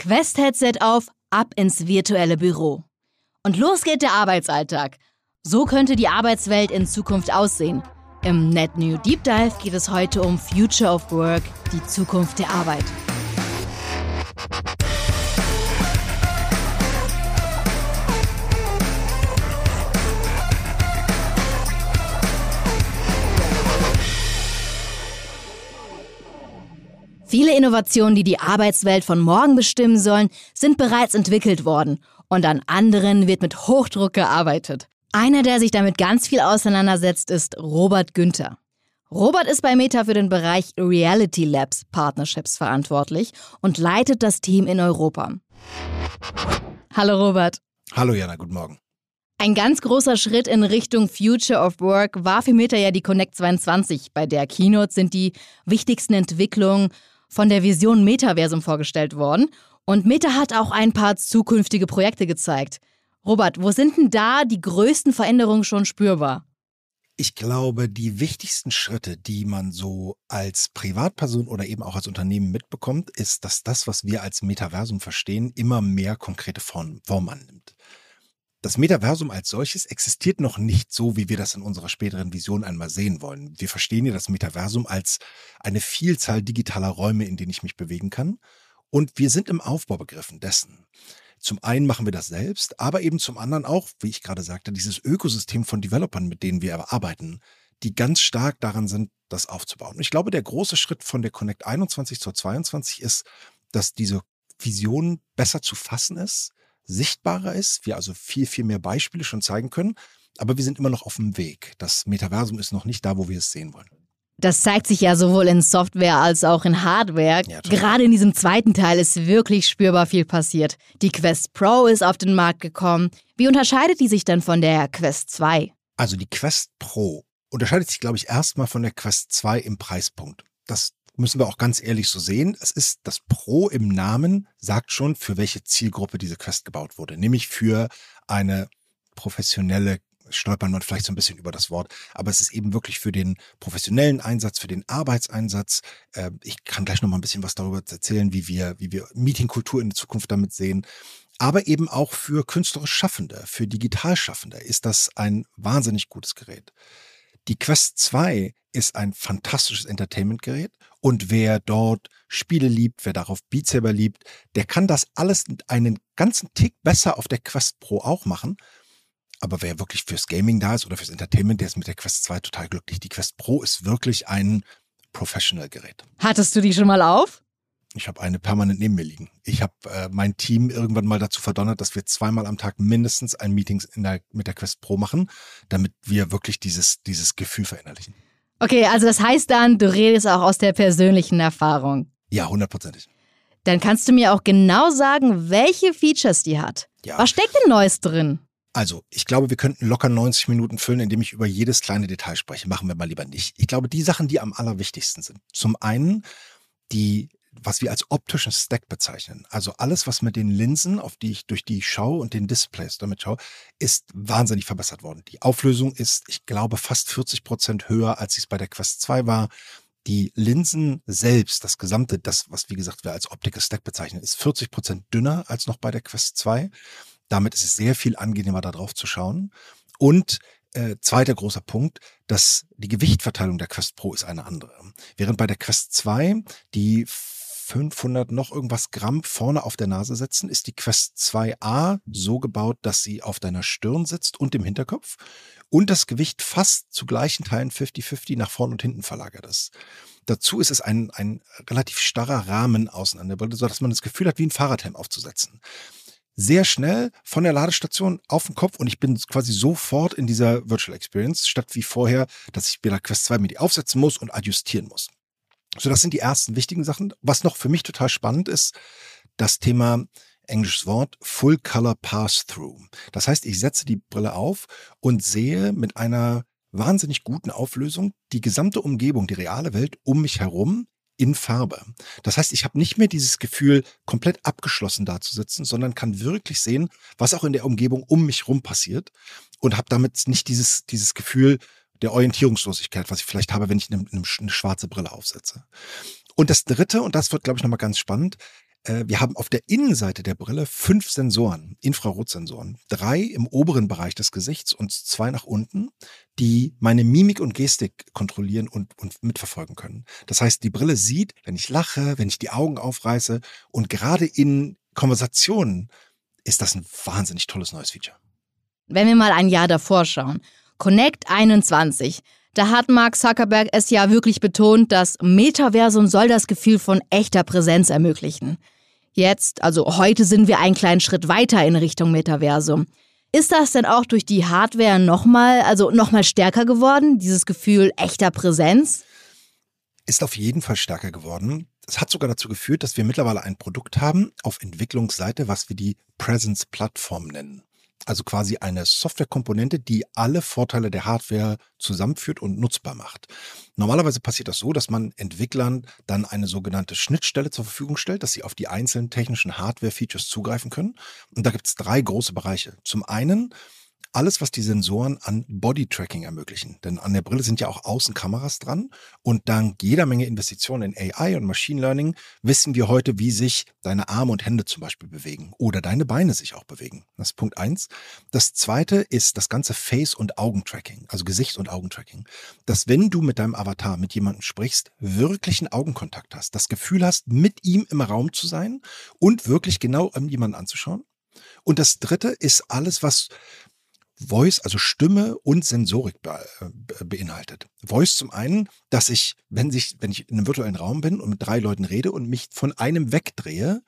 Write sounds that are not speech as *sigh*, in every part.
Quest-Headset auf, ab ins virtuelle Büro. Und los geht der Arbeitsalltag. So könnte die Arbeitswelt in Zukunft aussehen. Im Net New Deep Dive geht es heute um Future of Work, die Zukunft der Arbeit. Viele Innovationen, die die Arbeitswelt von morgen bestimmen sollen, sind bereits entwickelt worden und an anderen wird mit Hochdruck gearbeitet. Einer, der sich damit ganz viel auseinandersetzt, ist Robert Günther. Robert ist bei Meta für den Bereich Reality Labs Partnerships verantwortlich und leitet das Team in Europa. Hallo Robert. Hallo Jana, guten Morgen. Ein ganz großer Schritt in Richtung Future of Work war für Meta ja die Connect 22. Bei der Keynote sind die wichtigsten Entwicklungen von der Vision Metaversum vorgestellt worden. Und Meta hat auch ein paar zukünftige Projekte gezeigt. Robert, wo sind denn da die größten Veränderungen schon spürbar? Ich glaube, die wichtigsten Schritte, die man so als Privatperson oder eben auch als Unternehmen mitbekommt, ist, dass das, was wir als Metaversum verstehen, immer mehr konkrete Form, annimmt. Das Metaversum als solches existiert noch nicht so, wie wir das in unserer späteren Vision einmal sehen wollen. Wir verstehen ja das Metaversum als eine Vielzahl digitaler Räume, in denen ich mich bewegen kann. Und wir sind im Aufbau begriffen dessen. Zum einen machen wir das selbst, aber eben zum anderen auch, wie ich gerade sagte, dieses Ökosystem von Developern, mit denen wir arbeiten, die ganz stark daran sind, das aufzubauen. ich glaube, der große Schritt von der Connect 21 zur 22 ist, dass diese Vision besser zu fassen ist, sichtbarer ist, wir also viel, viel mehr Beispiele schon zeigen können. Aber wir sind immer noch auf dem Weg. Das Metaversum ist noch nicht da, wo wir es sehen wollen. Das zeigt sich ja sowohl in Software als auch in Hardware. Ja, Gerade in diesem zweiten Teil ist wirklich spürbar viel passiert. Die Quest Pro ist auf den Markt gekommen. Wie unterscheidet die sich denn von der Quest 2? Also die Quest Pro unterscheidet sich, glaube ich, erstmal von der Quest 2 im Preispunkt. Das müssen wir auch ganz ehrlich so sehen. Es ist das Pro im Namen, sagt schon, für welche Zielgruppe diese Quest gebaut wurde. Nämlich für eine professionelle stolpern man vielleicht so ein bisschen über das Wort, aber es ist eben wirklich für den professionellen Einsatz, für den Arbeitseinsatz. Äh, ich kann gleich noch mal ein bisschen was darüber erzählen, wie wir, wie wir Meetingkultur in der Zukunft damit sehen. Aber eben auch für künstlerisch Schaffende, für digital Schaffende ist das ein wahnsinnig gutes Gerät. Die Quest 2 ist ein fantastisches Entertainment-Gerät und wer dort Spiele liebt, wer darauf Beat Saber liebt, der kann das alles einen ganzen Tick besser auf der Quest Pro auch machen. Aber wer wirklich fürs Gaming da ist oder fürs Entertainment, der ist mit der Quest 2 total glücklich. Die Quest Pro ist wirklich ein Professional-Gerät. Hattest du die schon mal auf? Ich habe eine permanent neben mir liegen. Ich habe äh, mein Team irgendwann mal dazu verdonnert, dass wir zweimal am Tag mindestens ein Meeting mit der Quest Pro machen, damit wir wirklich dieses, dieses Gefühl verinnerlichen. Okay, also das heißt dann, du redest auch aus der persönlichen Erfahrung. Ja, hundertprozentig. Dann kannst du mir auch genau sagen, welche Features die hat. Ja. Was steckt denn Neues drin? Also, ich glaube, wir könnten locker 90 Minuten füllen, indem ich über jedes kleine Detail spreche. Machen wir mal lieber nicht. Ich glaube, die Sachen, die am allerwichtigsten sind. Zum einen die was wir als optischen Stack bezeichnen. Also alles, was mit den Linsen, auf die ich durch die schaue und den Displays damit schaue, ist wahnsinnig verbessert worden. Die Auflösung ist, ich glaube, fast 40 Prozent höher, als es bei der Quest 2 war. Die Linsen selbst, das gesamte, das, was wie gesagt wir als Optical Stack bezeichnen, ist 40 Prozent dünner als noch bei der Quest 2. Damit ist es sehr viel angenehmer, da drauf zu schauen. Und äh, zweiter großer Punkt, dass die Gewichtverteilung der Quest Pro ist eine andere. Während bei der Quest 2 die 500 noch irgendwas Gramm vorne auf der Nase setzen, ist die Quest 2a so gebaut, dass sie auf deiner Stirn sitzt und im Hinterkopf und das Gewicht fast zu gleichen Teilen 50-50 nach vorn und hinten verlagert ist. Dazu ist es ein, ein relativ starrer Rahmen außen sodass man das Gefühl hat, wie ein Fahrradhelm aufzusetzen sehr schnell von der Ladestation auf den Kopf und ich bin quasi sofort in dieser Virtual Experience, statt wie vorher, dass ich bei der Quest 2 mir die aufsetzen muss und adjustieren muss. So, das sind die ersten wichtigen Sachen. Was noch für mich total spannend ist, das Thema englisches Wort Full Color Pass-Through. Das heißt, ich setze die Brille auf und sehe mit einer wahnsinnig guten Auflösung die gesamte Umgebung, die reale Welt um mich herum in Farbe. Das heißt, ich habe nicht mehr dieses Gefühl, komplett abgeschlossen da zu sitzen, sondern kann wirklich sehen, was auch in der Umgebung um mich rum passiert und habe damit nicht dieses, dieses Gefühl, der Orientierungslosigkeit, was ich vielleicht habe, wenn ich eine, eine schwarze Brille aufsetze. Und das Dritte, und das wird, glaube ich, nochmal ganz spannend, Äh, wir haben auf der Innenseite der Brille fünf Sensoren, Infrarotsensoren. Drei im oberen Bereich des Gesichts und zwei nach unten, die meine Mimik und Gestik kontrollieren und, und mitverfolgen können. Das heißt, die Brille sieht, wenn ich lache, wenn ich die Augen aufreiße und gerade in Konversationen ist das ein wahnsinnig tolles neues Feature. Wenn wir mal ein Jahr davor schauen, Connect 21, da hat Mark Zuckerberg es ja wirklich betont, das Metaversum soll das Gefühl von echter Präsenz ermöglichen. Jetzt, also heute sind wir einen kleinen Schritt weiter in Richtung Metaversum. Ist das denn auch durch die Hardware nochmal, also nochmal stärker geworden, dieses Gefühl echter Präsenz? Ist auf jeden Fall stärker geworden. Es hat sogar dazu geführt, dass wir mittlerweile ein Produkt haben auf Entwicklungsseite, was wir die Presence Plattform nennen also quasi eine Softwarekomponente, die alle Vorteile der Hardware zusammenführt und nutzbar macht. Normalerweise passiert das so, dass man Entwicklern dann eine sogenannte Schnittstelle zur Verfügung stellt, dass sie auf die einzelnen technischen Hardware-Features zugreifen können. Und da gibt es drei große Bereiche. Zum einen alles, was die Sensoren an Body-Tracking ermöglichen. Denn an der Brille sind ja auch Außenkameras dran. Und dank jeder Menge Investitionen in AI und Machine Learning wissen wir heute, wie sich deine Arme und Hände zum Beispiel bewegen oder deine Beine sich auch bewegen. Das ist Punkt eins. Das zweite ist das ganze Face- und Augentracking, also Gesichts- und Augentracking. Dass wenn du mit deinem Avatar mit jemandem sprichst, wirklichen Augenkontakt hast, das Gefühl hast, mit ihm im Raum zu sein und wirklich genau jemanden anzuschauen. Und das dritte ist alles, was Voice, also Stimme und Sensorik be äh, beinhaltet. Voice zum einen, dass ich, wenn ich, wenn ich in einem virtuellen Raum bin und mit drei Leuten rede und mich von einem wegdrehe,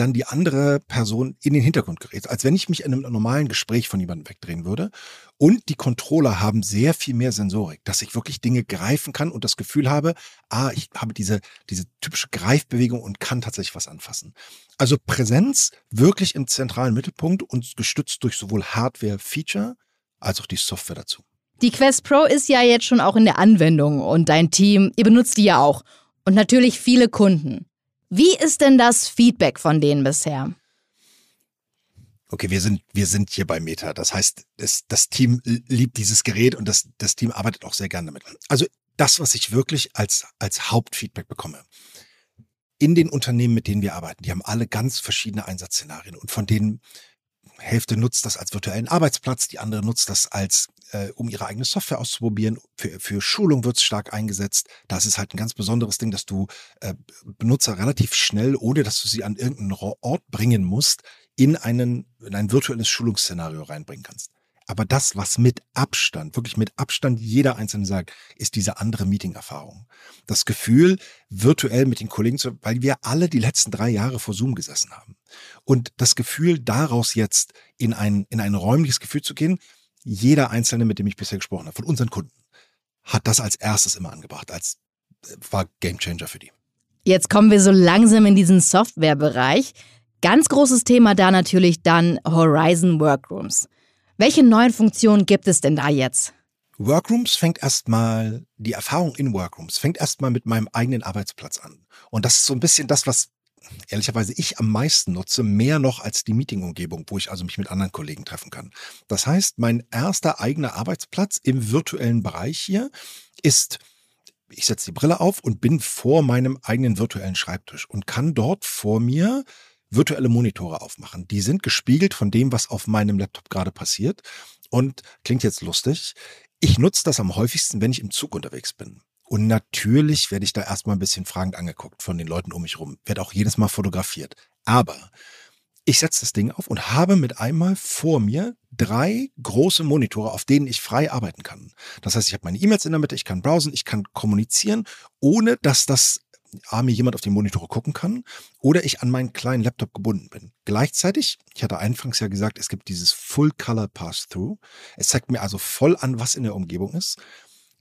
dann die andere Person in den Hintergrund gerät. Als wenn ich mich in einem normalen Gespräch von jemandem wegdrehen würde. Und die Controller haben sehr viel mehr Sensorik, dass ich wirklich Dinge greifen kann und das Gefühl habe, ah, ich habe diese, diese typische Greifbewegung und kann tatsächlich was anfassen. Also Präsenz wirklich im zentralen Mittelpunkt und gestützt durch sowohl Hardware-Feature als auch die Software dazu. Die Quest Pro ist ja jetzt schon auch in der Anwendung und dein Team, ihr benutzt die ja auch. Und natürlich viele Kunden. Wie ist denn das Feedback von denen bisher? Okay, wir sind, wir sind hier bei Meta. Das heißt, das, das Team liebt dieses Gerät und das, das Team arbeitet auch sehr gerne damit. Also das, was ich wirklich als, als Hauptfeedback bekomme. In den Unternehmen, mit denen wir arbeiten, die haben alle ganz verschiedene Einsatzszenarien und von denen Hälfte nutzt das als virtuellen Arbeitsplatz, die andere nutzt das als, äh, um ihre eigene Software auszuprobieren. Für, für Schulung wird es stark eingesetzt. Da ist halt ein ganz besonderes Ding, dass du äh, Benutzer relativ schnell, ohne dass du sie an irgendeinen Ort bringen musst, in, einen, in ein virtuelles Schulungsszenario reinbringen kannst. Aber das, was mit Abstand, wirklich mit Abstand jeder Einzelne sagt, ist diese andere Meeting-Erfahrung. Das Gefühl, virtuell mit den Kollegen zu, weil wir alle die letzten drei Jahre vor Zoom gesessen haben. Und das Gefühl, daraus jetzt in ein, in ein räumliches Gefühl zu gehen, jeder Einzelne, mit dem ich bisher gesprochen habe, von unseren Kunden, hat das als erstes immer angebracht, als äh, war Gamechanger für die. Jetzt kommen wir so langsam in diesen Softwarebereich. Ganz großes Thema da natürlich dann Horizon Workrooms. Welche neuen Funktionen gibt es denn da jetzt? Workrooms fängt erstmal, die Erfahrung in Workrooms fängt erstmal mit meinem eigenen Arbeitsplatz an. Und das ist so ein bisschen das, was ehrlicherweise ich am meisten nutze, mehr noch als die Meetingumgebung, wo ich also mich mit anderen Kollegen treffen kann. Das heißt, mein erster eigener Arbeitsplatz im virtuellen Bereich hier ist ich setze die Brille auf und bin vor meinem eigenen virtuellen Schreibtisch und kann dort vor mir virtuelle Monitore aufmachen. Die sind gespiegelt von dem, was auf meinem Laptop gerade passiert. Und klingt jetzt lustig. Ich nutze das am häufigsten, wenn ich im Zug unterwegs bin. Und natürlich werde ich da erstmal ein bisschen fragend angeguckt von den Leuten um mich rum. Werde auch jedes Mal fotografiert. Aber ich setze das Ding auf und habe mit einmal vor mir drei große Monitore, auf denen ich frei arbeiten kann. Das heißt, ich habe meine E-Mails in der Mitte, ich kann browsen, ich kann kommunizieren, ohne dass das A, mir jemand auf die Monitore gucken kann oder ich an meinen kleinen Laptop gebunden bin. Gleichzeitig, ich hatte anfangs ja gesagt, es gibt dieses Full Color Pass-Through. Es zeigt mir also voll an, was in der Umgebung ist.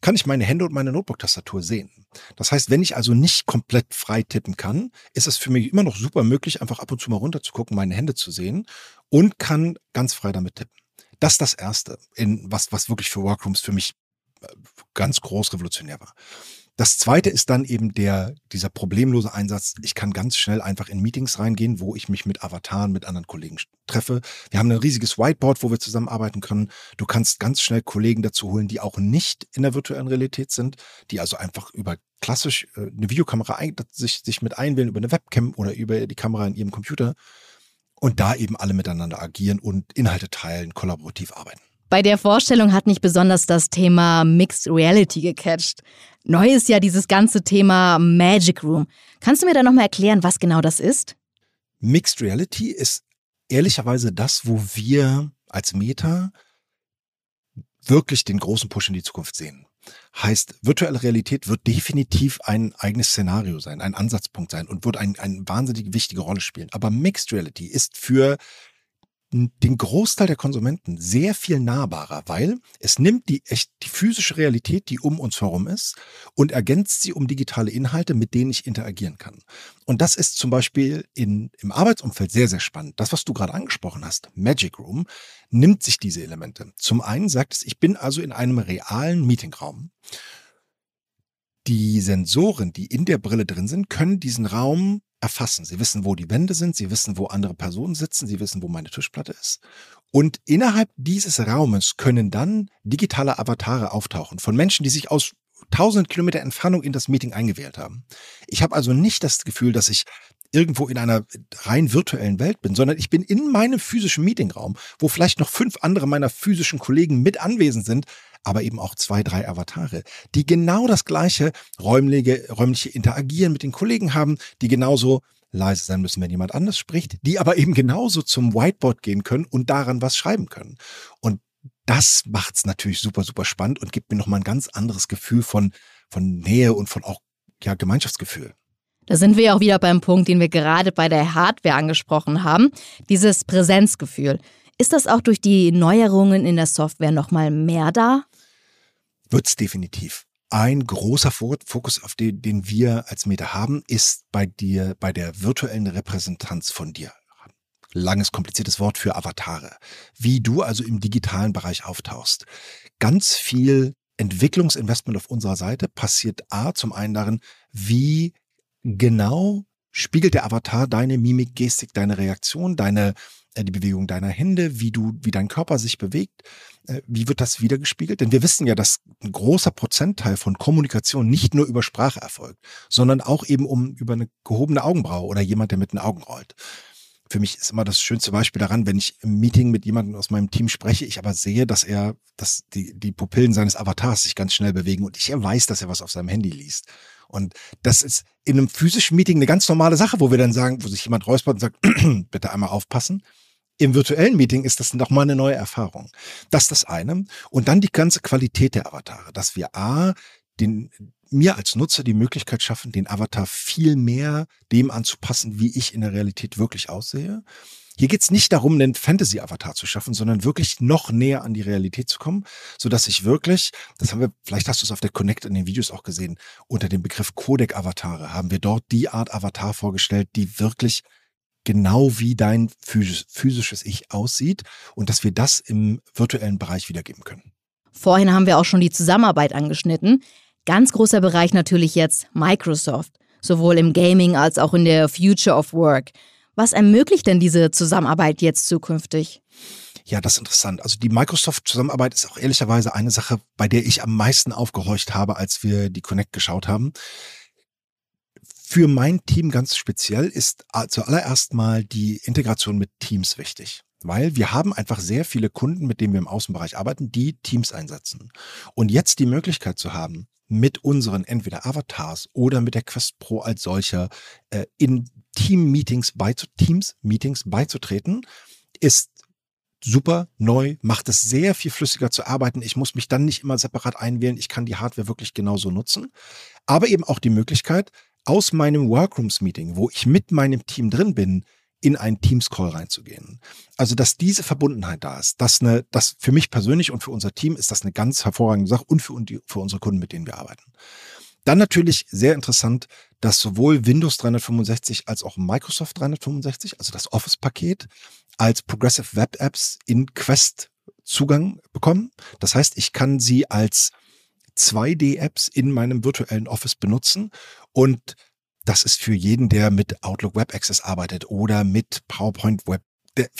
Kann ich meine Hände und meine Notebook-Tastatur sehen. Das heißt, wenn ich also nicht komplett frei tippen kann, ist es für mich immer noch super möglich, einfach ab und zu mal runter zu gucken, meine Hände zu sehen und kann ganz frei damit tippen. Das ist das Erste, in was, was wirklich für Workrooms für mich äh, ganz groß revolutionär war. Das zweite ist dann eben der, dieser problemlose Einsatz. Ich kann ganz schnell einfach in Meetings reingehen, wo ich mich mit Avataren, mit anderen Kollegen treffe. Wir haben ein riesiges Whiteboard, wo wir zusammenarbeiten können. Du kannst ganz schnell Kollegen dazu holen, die auch nicht in der virtuellen Realität sind, die also einfach über klassisch äh, eine Videokamera sich, sich mit einwählen, über eine Webcam oder über die Kamera in ihrem Computer und da eben alle miteinander agieren und Inhalte teilen, kollaborativ arbeiten. Bei der Vorstellung hat mich besonders das Thema Mixed Reality gecatcht. Neu ist ja dieses ganze Thema Magic Room. Kannst du mir da nochmal erklären, was genau das ist? Mixed Reality ist ehrlicherweise das, wo wir als Meta wirklich den großen Push in die Zukunft sehen. Heißt, virtuelle Realität wird definitiv ein eigenes Szenario sein, ein Ansatzpunkt sein und wird eine ein wahnsinnig wichtige Rolle spielen. Aber Mixed Reality ist für den Großteil der Konsumenten sehr viel nahbarer, weil es nimmt die echt die physische Realität, die um uns herum ist, und ergänzt sie um digitale Inhalte, mit denen ich interagieren kann. Und das ist zum Beispiel in, im Arbeitsumfeld sehr, sehr spannend. Das, was du gerade angesprochen hast, Magic Room, nimmt sich diese Elemente. Zum einen sagt es, ich bin also in einem realen Meetingraum. Die Sensoren, die in der Brille drin sind, können diesen Raum erfassen. Sie wissen, wo die Wände sind, sie wissen, wo andere Personen sitzen, sie wissen, wo meine Tischplatte ist. Und innerhalb dieses Raumes können dann digitale Avatare auftauchen von Menschen, die sich aus tausend Kilometer Entfernung in das Meeting eingewählt haben. Ich habe also nicht das Gefühl, dass ich irgendwo in einer rein virtuellen Welt bin, sondern ich bin in meinem physischen Meetingraum, wo vielleicht noch fünf andere meiner physischen Kollegen mit anwesend sind, aber eben auch zwei, drei Avatare, die genau das gleiche räumliche, räumliche Interagieren mit den Kollegen haben, die genauso leise sein müssen, wenn jemand anders spricht, die aber eben genauso zum Whiteboard gehen können und daran was schreiben können. Und das macht's natürlich super, super spannend und gibt mir nochmal ein ganz anderes Gefühl von, von Nähe und von auch ja, Gemeinschaftsgefühl. Da sind wir ja auch wieder beim Punkt, den wir gerade bei der Hardware angesprochen haben, dieses Präsenzgefühl. Ist das auch durch die Neuerungen in der Software nochmal mehr da? Wird's definitiv. Ein großer Fokus, auf den, den wir als Meta haben, ist bei dir, bei der virtuellen Repräsentanz von dir. Langes, kompliziertes Wort für Avatare. Wie du also im digitalen Bereich auftauchst. Ganz viel Entwicklungsinvestment auf unserer Seite passiert A, zum einen darin, wie genau spiegelt der Avatar deine Mimik, Gestik, deine Reaktion, deine die Bewegung deiner Hände, wie du, wie dein Körper sich bewegt, äh, wie wird das wiedergespiegelt? Denn wir wissen ja, dass ein großer Prozentteil von Kommunikation nicht nur über Sprache erfolgt, sondern auch eben um über eine gehobene Augenbraue oder jemand, der mit den Augen rollt. Für mich ist immer das schönste Beispiel daran, wenn ich im Meeting mit jemandem aus meinem Team spreche, ich aber sehe, dass er, dass die, die Pupillen seines Avatars sich ganz schnell bewegen und ich weiß, dass er was auf seinem Handy liest. Und das ist in einem physischen Meeting eine ganz normale Sache, wo wir dann sagen, wo sich jemand räuspert und sagt, *clears throat* bitte einmal aufpassen. Im virtuellen Meeting ist das nochmal eine neue Erfahrung. Das ist das eine. Und dann die ganze Qualität der Avatare, dass wir A, den, mir als Nutzer die Möglichkeit schaffen, den Avatar viel mehr dem anzupassen, wie ich in der Realität wirklich aussehe. Hier geht es nicht darum, einen Fantasy-Avatar zu schaffen, sondern wirklich noch näher an die Realität zu kommen, so dass ich wirklich, das haben wir, vielleicht hast du es auf der Connect in den Videos auch gesehen, unter dem Begriff Codec-Avatare haben wir dort die Art Avatar vorgestellt, die wirklich genau wie dein physisches Ich aussieht und dass wir das im virtuellen Bereich wiedergeben können. Vorhin haben wir auch schon die Zusammenarbeit angeschnitten. Ganz großer Bereich natürlich jetzt Microsoft, sowohl im Gaming als auch in der Future of Work. Was ermöglicht denn diese Zusammenarbeit jetzt zukünftig? Ja, das ist interessant. Also die Microsoft-Zusammenarbeit ist auch ehrlicherweise eine Sache, bei der ich am meisten aufgehorcht habe, als wir die Connect geschaut haben. Für mein Team ganz speziell ist zuallererst mal die Integration mit Teams wichtig. Weil wir haben einfach sehr viele Kunden, mit denen wir im Außenbereich arbeiten, die Teams einsetzen. Und jetzt die Möglichkeit zu haben, mit unseren entweder Avatars oder mit der Quest Pro als solcher äh, in Team-Meetings beizu Teams-Meetings beizutreten, ist super neu, macht es sehr viel flüssiger zu arbeiten. Ich muss mich dann nicht immer separat einwählen. Ich kann die Hardware wirklich genauso nutzen. Aber eben auch die Möglichkeit, aus meinem Workrooms-Meeting, wo ich mit meinem Team drin bin, in einen Teams-Call reinzugehen. Also, dass diese Verbundenheit da ist, dass eine, das für mich persönlich und für unser Team ist das eine ganz hervorragende Sache und für, für unsere Kunden, mit denen wir arbeiten. Dann natürlich sehr interessant, dass sowohl Windows 365 als auch Microsoft 365, also das Office-Paket, als Progressive Web Apps in Quest Zugang bekommen. Das heißt, ich kann sie als 2D-Apps in meinem virtuellen Office benutzen und das ist für jeden, der mit Outlook Web Access arbeitet oder mit PowerPoint Web,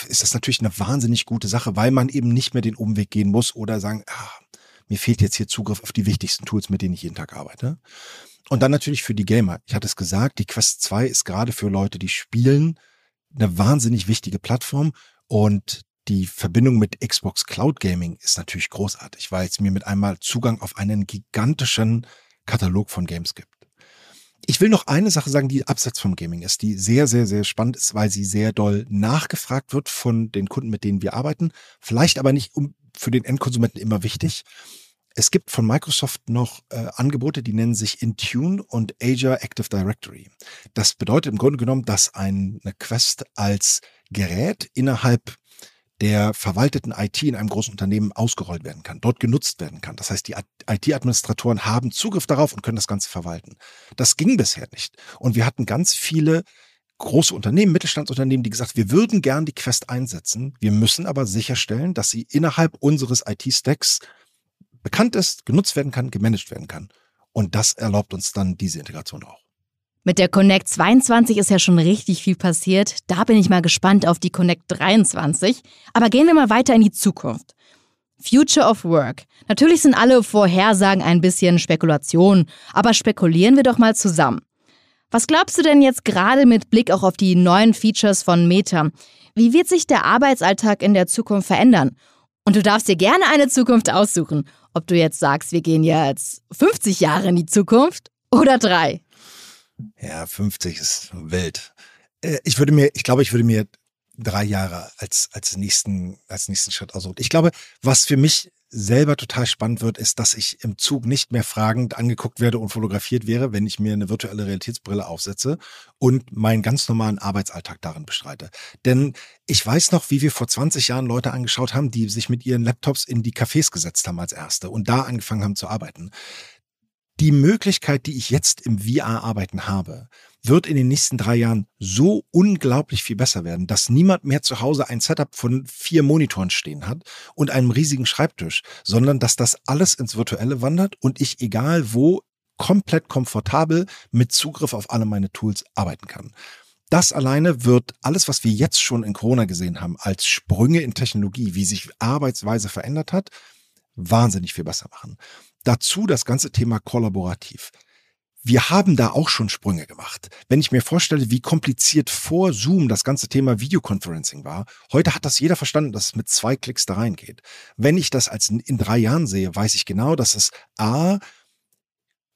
ist das natürlich eine wahnsinnig gute Sache, weil man eben nicht mehr den Umweg gehen muss oder sagen, ah, mir fehlt jetzt hier Zugriff auf die wichtigsten Tools, mit denen ich jeden Tag arbeite. Und dann natürlich für die Gamer. Ich hatte es gesagt, die Quest 2 ist gerade für Leute, die spielen, eine wahnsinnig wichtige Plattform und die Verbindung mit Xbox Cloud Gaming ist natürlich großartig, weil es mir mit einmal Zugang auf einen gigantischen Katalog von Games gibt. Ich will noch eine Sache sagen, die abseits vom Gaming ist, die sehr, sehr, sehr spannend ist, weil sie sehr doll nachgefragt wird von den Kunden, mit denen wir arbeiten. Vielleicht aber nicht für den Endkonsumenten immer wichtig. Es gibt von Microsoft noch äh, Angebote, die nennen sich Intune und Azure Active Directory. Das bedeutet im Grunde genommen, dass eine Quest als Gerät innerhalb der verwalteten IT in einem großen Unternehmen ausgerollt werden kann, dort genutzt werden kann. Das heißt, die IT-Administratoren haben Zugriff darauf und können das Ganze verwalten. Das ging bisher nicht. Und wir hatten ganz viele große Unternehmen, Mittelstandsunternehmen, die gesagt, wir würden gern die Quest einsetzen. Wir müssen aber sicherstellen, dass sie innerhalb unseres IT-Stacks bekannt ist, genutzt werden kann, gemanagt werden kann. Und das erlaubt uns dann diese Integration auch. Mit der Connect 22 ist ja schon richtig viel passiert. Da bin ich mal gespannt auf die Connect 23. Aber gehen wir mal weiter in die Zukunft. Future of Work. Natürlich sind alle Vorhersagen ein bisschen Spekulation, aber spekulieren wir doch mal zusammen. Was glaubst du denn jetzt gerade mit Blick auch auf die neuen Features von Meta? Wie wird sich der Arbeitsalltag in der Zukunft verändern? Und du darfst dir gerne eine Zukunft aussuchen. Ob du jetzt sagst, wir gehen jetzt 50 Jahre in die Zukunft oder drei. Ja, 50 ist wild. Äh, ich würde mir, ich glaube, ich würde mir drei Jahre als, als nächsten, als nächsten Schritt aussuchen. Ich glaube, was für mich selber total spannend wird, ist, dass ich im Zug nicht mehr fragend angeguckt werde und fotografiert wäre, wenn ich mir eine virtuelle Realitätsbrille aufsetze und meinen ganz normalen Arbeitsalltag darin bestreite. Denn ich weiß noch, wie wir vor 20 Jahren Leute angeschaut haben, die sich mit ihren Laptops in die Cafés gesetzt haben als Erste und da angefangen haben zu arbeiten die Möglichkeit, die ich jetzt im VR-Arbeiten habe, wird in den nächsten drei Jahren so unglaublich viel besser werden, dass niemand mehr zu Hause ein Setup von vier Monitoren stehen hat und einem riesigen Schreibtisch, sondern dass das alles ins Virtuelle wandert und ich egal wo komplett komfortabel mit Zugriff auf alle meine Tools arbeiten kann. Das alleine wird alles, was wir jetzt schon in Corona gesehen haben, als Sprünge in Technologie, wie sich Arbeitsweise verändert hat, wahnsinnig viel besser machen. Dazu das ganze Thema kollaborativ. Wir haben da auch schon Sprünge gemacht. Wenn ich mir vorstelle, wie kompliziert vor Zoom das ganze Thema Videoconferencing war, heute hat das jeder verstanden, dass es mit zwei Klicks da reingeht. Wenn ich das als in drei Jahren sehe, weiß ich genau, dass es A,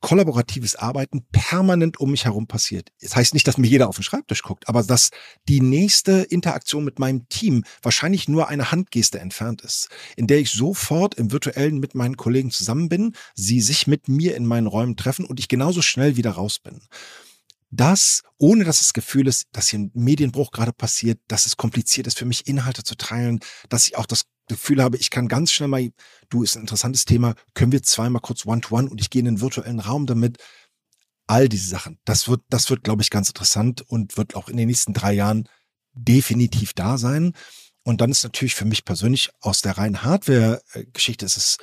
kollaboratives Arbeiten permanent um mich herum passiert. Das heißt nicht, dass mir jeder auf den Schreibtisch guckt, aber dass die nächste Interaktion mit meinem Team wahrscheinlich nur eine Handgeste entfernt ist, in der ich sofort im virtuellen mit meinen Kollegen zusammen bin, sie sich mit mir in meinen Räumen treffen und ich genauso schnell wieder raus bin. Das, ohne dass das Gefühl ist, dass hier ein Medienbruch gerade passiert, dass es kompliziert ist für mich, Inhalte zu teilen, dass ich auch das Gefühl habe, ich kann ganz schnell mal, du ist ein interessantes Thema, können wir zweimal kurz One-to-One -one und ich gehe in den virtuellen Raum damit. All diese Sachen, das wird, das wird, glaube ich, ganz interessant und wird auch in den nächsten drei Jahren definitiv da sein. Und dann ist natürlich für mich persönlich aus der reinen Hardware-Geschichte ist es,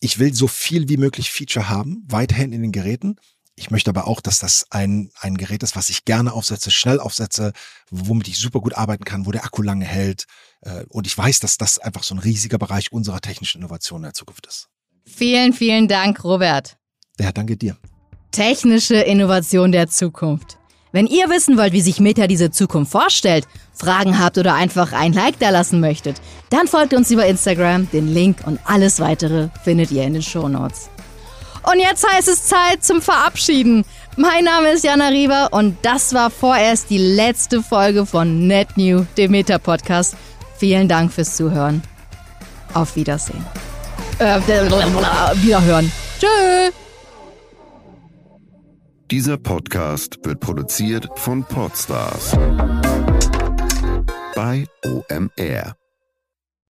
ich will so viel wie möglich Feature haben, weiterhin in den Geräten. Ich möchte aber auch, dass das ein, ein Gerät ist, was ich gerne aufsetze, schnell aufsetze, womit ich super gut arbeiten kann, wo der Akku lange hält. Äh, und ich weiß, dass das einfach so ein riesiger Bereich unserer technischen Innovation in der Zukunft ist. Vielen, vielen Dank, Robert. Ja, danke dir. Technische Innovation der Zukunft. Wenn ihr wissen wollt, wie sich Meta diese Zukunft vorstellt, Fragen habt oder einfach ein Like da lassen möchtet, dann folgt uns über Instagram. Den Link und alles weitere findet ihr in den Show Notes. Und jetzt heißt es Zeit zum Verabschieden. Mein Name ist Jana Riva und das war vorerst die letzte Folge von NetNew, dem Meta-Podcast. Vielen Dank fürs Zuhören. Auf Wiedersehen. Äh, wiederhören. Tschö. Dieser Podcast wird produziert von Podstars bei OMR.